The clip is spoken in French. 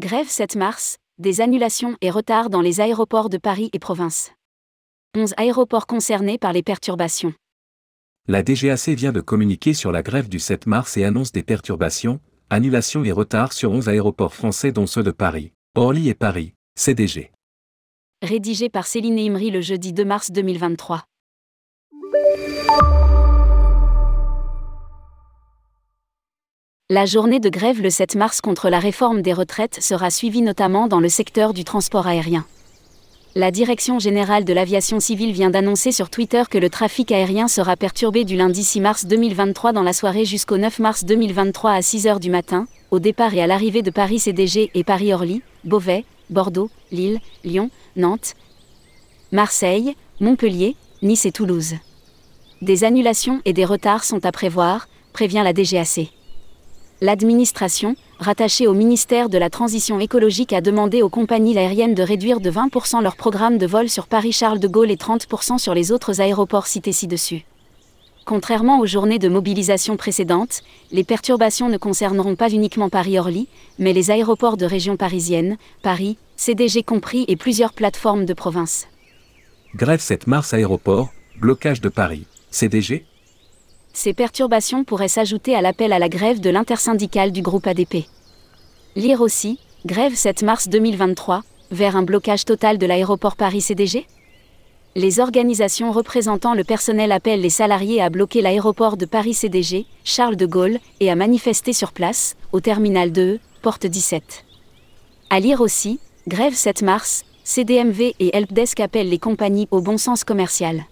Grève 7 mars, des annulations et retards dans les aéroports de Paris et province. 11 aéroports concernés par les perturbations. La DGAC vient de communiquer sur la grève du 7 mars et annonce des perturbations, annulations et retards sur 11 aéroports français dont ceux de Paris, Orly et Paris, CDG. Rédigé par Céline Imri le jeudi 2 mars 2023. La journée de grève le 7 mars contre la réforme des retraites sera suivie notamment dans le secteur du transport aérien. La Direction générale de l'aviation civile vient d'annoncer sur Twitter que le trafic aérien sera perturbé du lundi 6 mars 2023 dans la soirée jusqu'au 9 mars 2023 à 6 h du matin, au départ et à l'arrivée de Paris CDG et Paris-Orly, Beauvais, Bordeaux, Lille, Lyon, Nantes, Marseille, Montpellier, Nice et Toulouse. Des annulations et des retards sont à prévoir, prévient la DGAC l'administration, rattachée au ministère de la Transition écologique, a demandé aux compagnies aériennes de réduire de 20% leur programme de vol sur Paris-Charles de Gaulle et 30% sur les autres aéroports cités ci-dessus. Contrairement aux journées de mobilisation précédentes, les perturbations ne concerneront pas uniquement Paris-Orly, mais les aéroports de région parisienne, Paris, CDG compris et plusieurs plateformes de province. Grève 7 mars aéroport, blocage de Paris, CDG ces perturbations pourraient s'ajouter à l'appel à la grève de l'intersyndicale du groupe ADP. Lire aussi, grève 7 mars 2023, vers un blocage total de l'aéroport Paris-CDG Les organisations représentant le personnel appellent les salariés à bloquer l'aéroport de Paris-CDG, Charles de Gaulle, et à manifester sur place, au terminal 2, porte 17. À lire aussi, grève 7 mars, CDMV et Helpdesk appellent les compagnies au bon sens commercial.